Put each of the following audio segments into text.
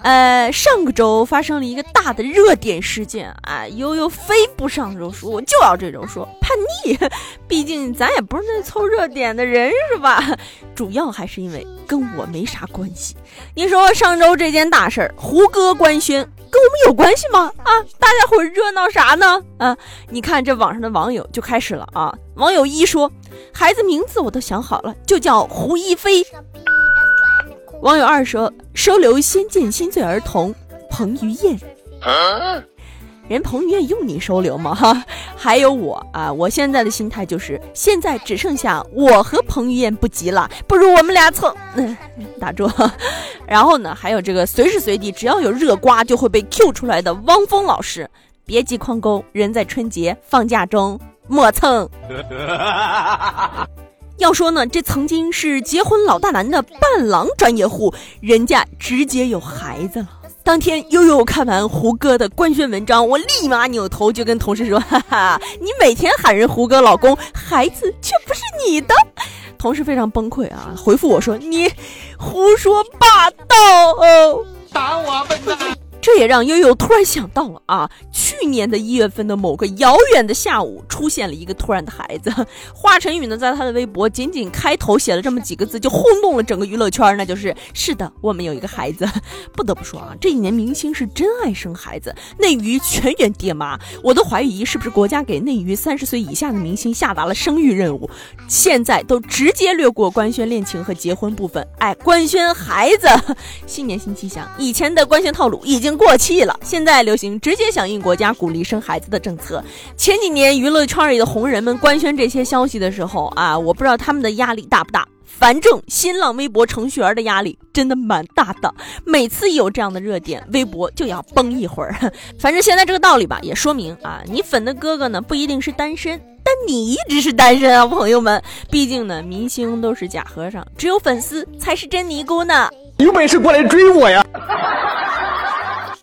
呃，上个周发生了一个大的热点事件啊，悠悠非不上周说，我就要这周说，叛逆，毕竟咱也不是那凑热点的人是吧？主要还是因为跟我没啥关系。你说上周这件大事儿，胡歌官宣，跟我们有关系吗？啊，大家伙热闹啥呢？啊，你看这网上的网友就开始了啊，网友一说，孩子名字我都想好了，就叫胡一菲。网友二说：“收留《仙剑》新罪儿童彭于晏，人彭于晏用你收留吗？哈，还有我啊，我现在的心态就是，现在只剩下我和彭于晏不急了，不如我们俩蹭，嗯，打住。然后呢，还有这个随时随地只要有热瓜就会被 Q 出来的汪峰老师，别急框钩，人在春节放假中，莫蹭。”要说呢，这曾经是结婚老大难的伴郎专业户，人家直接有孩子了。当天悠悠看完胡歌的官宣文章，我立马扭头就跟同事说：“哈哈，你每天喊人胡歌老公，孩子却不是你的。”同事非常崩溃啊，回复我说：“你胡说八道哦，打我笨蛋！”这也让悠悠突然想到了啊，去年的一月份的某个遥远的下午，出现了一个突然的孩子。华晨宇呢，在他的微博仅仅开头写了这么几个字，就轰动了整个娱乐圈，那就是是的，我们有一个孩子。不得不说啊，这几年明星是真爱生孩子，内娱全员爹妈，我都怀疑是不是国家给内娱三十岁以下的明星下达了生育任务，现在都直接略过官宣恋情和结婚部分，哎，官宣孩子，新年新气象，以前的官宣套路已经。过气了，现在流行直接响应国家鼓励生孩子的政策。前几年娱乐圈里的红人们官宣这些消息的时候啊，我不知道他们的压力大不大。反正新浪微博程序员的压力真的蛮大的，每次有这样的热点，微博就要崩一会儿。反正现在这个道理吧，也说明啊，你粉的哥哥呢不一定是单身，但你一直是单身啊，朋友们。毕竟呢，明星都是假和尚，只有粉丝才是真尼姑呢。有本事过来追我呀！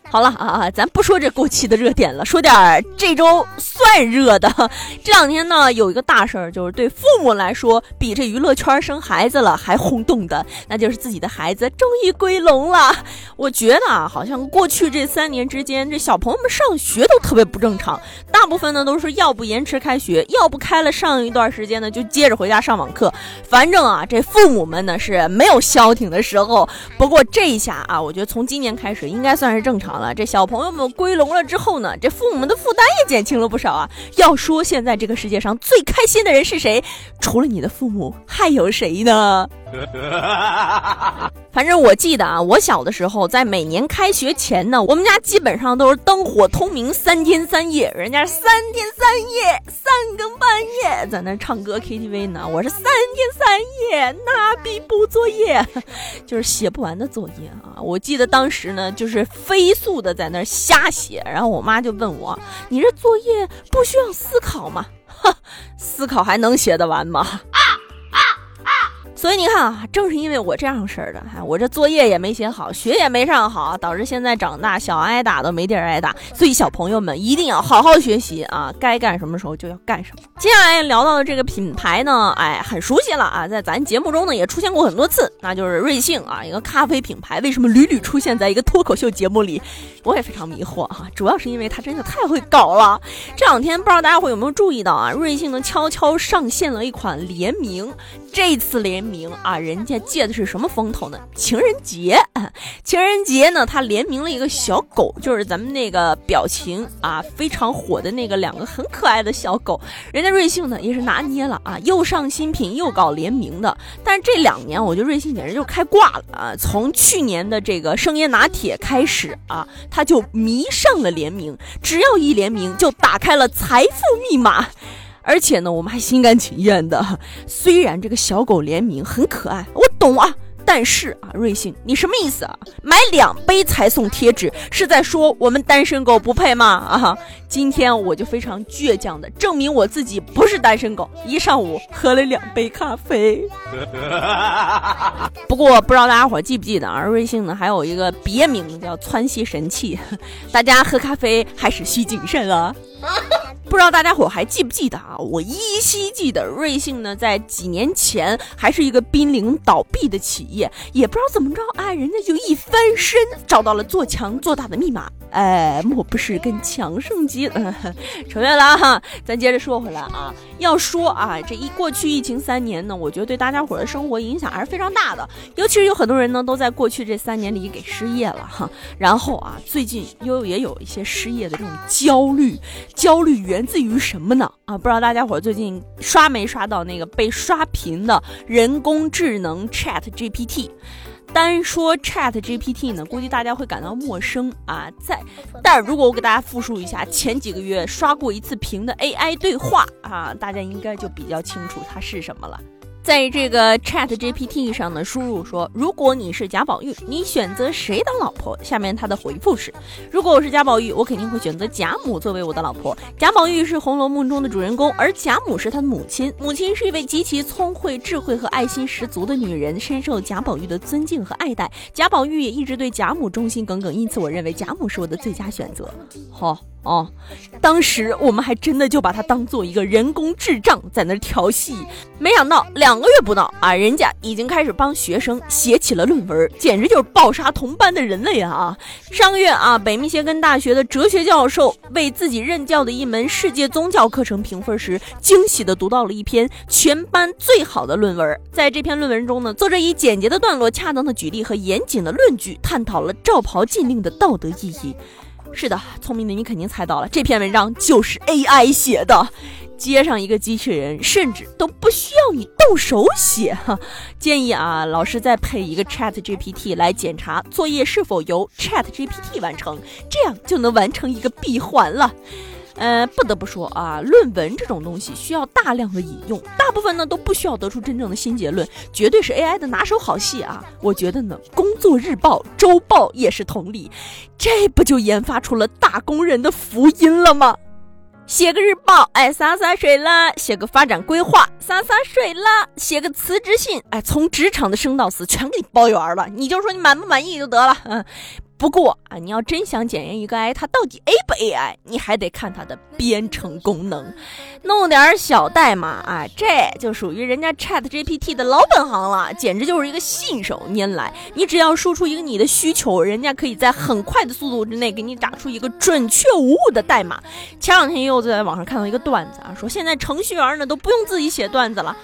好了啊，咱不说这过期的热点了，说点这周算热的。这两天呢，有一个大事儿，就是对父母来说，比这娱乐圈生孩子了还轰动的，那就是自己的孩子终于归笼了。我觉得啊，好像过去这三年之间，这小朋友们上学都特别不正常，大部分呢都是要不延迟开学，要不开了上一段时间呢就接着回家上网课。反正啊，这父母们呢是没有消停的时候。不过这一下啊，我觉得从今年开始应该算是正常了。这小朋友们归笼了之后呢，这父母们的负担也减轻了不少啊。要说现在这个世界上最开心的人是谁？除了你的父母，还有谁呢？反正我记得啊，我小的时候，在每年开学前呢，我们家基本上都是灯火通明三天三夜，人家三天三夜三更半夜在那唱歌 KTV 呢，我是三天三夜拿笔补作业，就是写不完的作业啊。我记得当时呢，就是飞速的在那瞎写，然后我妈就问我：“你这作业不需要思考吗？”哈，思考还能写得完吗？所以你看啊，正是因为我这样式儿的，我这作业也没写好，学也没上好，导致现在长大小挨打都没地儿挨打。所以小朋友们一定要好好学习啊，该干什么时候就要干什么。接下来聊到的这个品牌呢，哎，很熟悉了啊，在咱节目中呢也出现过很多次，那就是瑞幸啊，一个咖啡品牌，为什么屡屡出现在一个脱口秀节目里？我也非常迷惑啊，主要是因为它真的太会搞了。这两天不知道大家伙有没有注意到啊，瑞幸呢悄悄上线了一款联名，这次联。名啊，人家借的是什么风头呢？情人节，情人节呢，他联名了一个小狗，就是咱们那个表情啊非常火的那个两个很可爱的小狗。人家瑞幸呢也是拿捏了啊，又上新品又搞联名的。但是这两年，我觉得瑞幸简直就开挂了啊！从去年的这个生椰拿铁开始啊，他就迷上了联名，只要一联名就打开了财富密码。而且呢，我们还心甘情愿的。虽然这个小狗联名很可爱，我懂啊，但是啊，瑞幸，你什么意思啊？买两杯才送贴纸，是在说我们单身狗不配吗？啊，今天我就非常倔强的证明我自己不是单身狗，一上午喝了两杯咖啡。不过不知道大家伙记不记得啊，瑞幸呢还有一个别名叫川西神器，大家喝咖啡还是需谨慎啊。不知道大家伙还记不记得啊？我依稀记得瑞幸呢，在几年前还是一个濒临倒闭的企业，也不知道怎么着，哎，人家就一翻身找到了做强做大的密码，哎，莫不是跟强盛机？扯远了哈，咱接着说回来啊，要说啊，这一过去疫情三年呢，我觉得对大家伙的生活影响还是非常大的，尤其是有很多人呢都在过去这三年里给失业了哈，然后啊，最近又也有一些失业的这种焦虑，焦虑源。自于什么呢？啊，不知道大家伙最近刷没刷到那个被刷屏的人工智能 Chat GPT？单说 Chat GPT 呢，估计大家会感到陌生啊。在，但如果我给大家复述一下前几个月刷过一次屏的 AI 对话啊，大家应该就比较清楚它是什么了。在这个 Chat GPT 上呢，输入说：“如果你是贾宝玉，你选择谁当老婆？”下面他的回复是：“如果我是贾宝玉，我肯定会选择贾母作为我的老婆。贾宝玉是《红楼梦》中的主人公，而贾母是他的母亲。母亲是一位极其聪慧、智慧和爱心十足的女人，深受贾宝玉的尊敬和爱戴。贾宝玉也一直对贾母忠心耿耿，因此我认为贾母是我的最佳选择。”好。哦，当时我们还真的就把它当做一个人工智障在那调戏，没想到两个月不到啊，人家已经开始帮学生写起了论文，简直就是暴杀同班的人类啊！上个月啊，北密歇根大学的哲学教授为自己任教的一门世界宗教课程评分时，惊喜地读到了一篇全班最好的论文。在这篇论文中呢，作者以简洁的段落、恰当的举例和严谨的论据，探讨了罩袍禁令的道德意义。是的，聪明的你肯定猜到了，这篇文章就是 AI 写的，接上一个机器人，甚至都不需要你动手写哈。建议啊，老师再配一个 Chat GPT 来检查作业是否由 Chat GPT 完成，这样就能完成一个闭环了。呃，不得不说啊，论文这种东西需要大量的引用，大部分呢都不需要得出真正的新结论，绝对是 AI 的拿手好戏啊！我觉得呢，工作日报、周报也是同理，这不就研发出了打工人的福音了吗？写个日报，哎，洒洒水啦；写个发展规划，洒洒水啦；写个辞职信，哎，从职场的生到死全给你包圆了，你就说你满不满意就得了，嗯。不过啊，你要真想检验一个 AI 它到底 A 不 AI，你还得看它的编程功能，弄点小代码啊，这就属于人家 Chat GPT 的老本行了，简直就是一个信手拈来。你只要输出一个你的需求，人家可以在很快的速度之内给你打出一个准确无误的代码。前两天又在网上看到一个段子啊，说现在程序员呢都不用自己写段子了。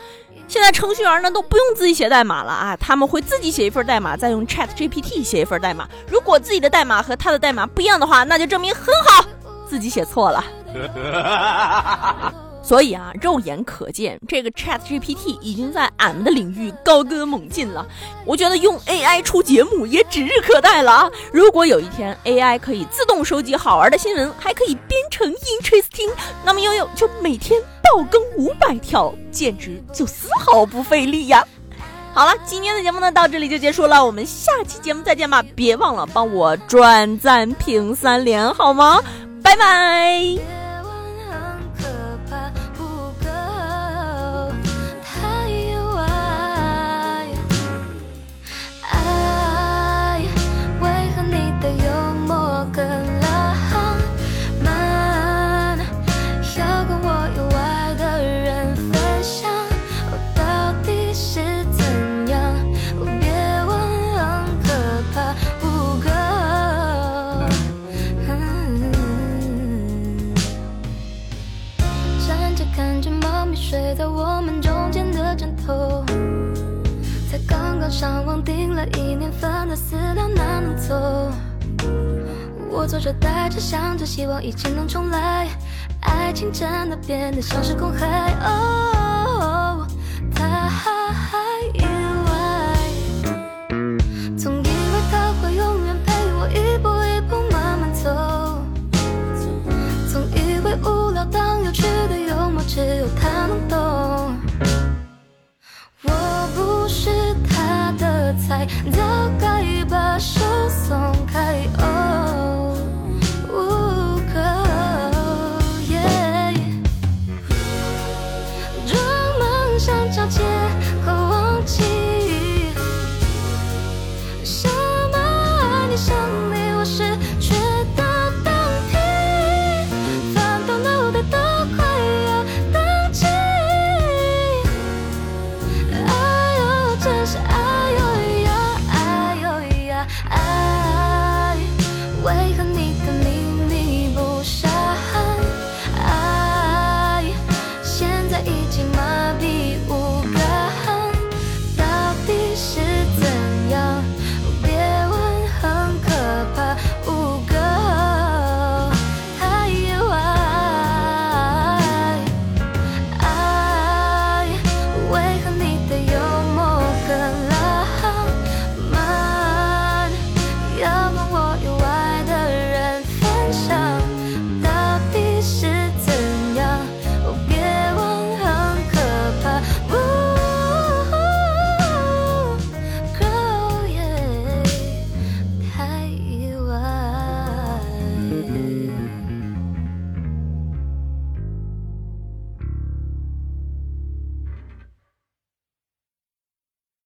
现在程序员呢都不用自己写代码了啊，他们会自己写一份代码，再用 Chat GPT 写一份代码。如果自己的代码和他的代码不一样的话，那就证明很好，自己写错了。所以啊，肉眼可见，这个 Chat GPT 已经在俺们的领域高歌猛进了。我觉得用 AI 出节目也指日可待了啊！如果有一天 AI 可以自动收集好玩的新闻，还可以编成 interesting，那么悠悠就每天爆更五百条，简直就丝毫不费力呀！好了，今天的节目呢到这里就结束了，我们下期节目再见吧！别忘了帮我转赞评三连好吗？拜拜。在我们中间的枕头，才刚刚上网订了一年份的饲料，哪能走？我坐着呆着想着，希望一切能重来。爱情真的变得像是公害。哦，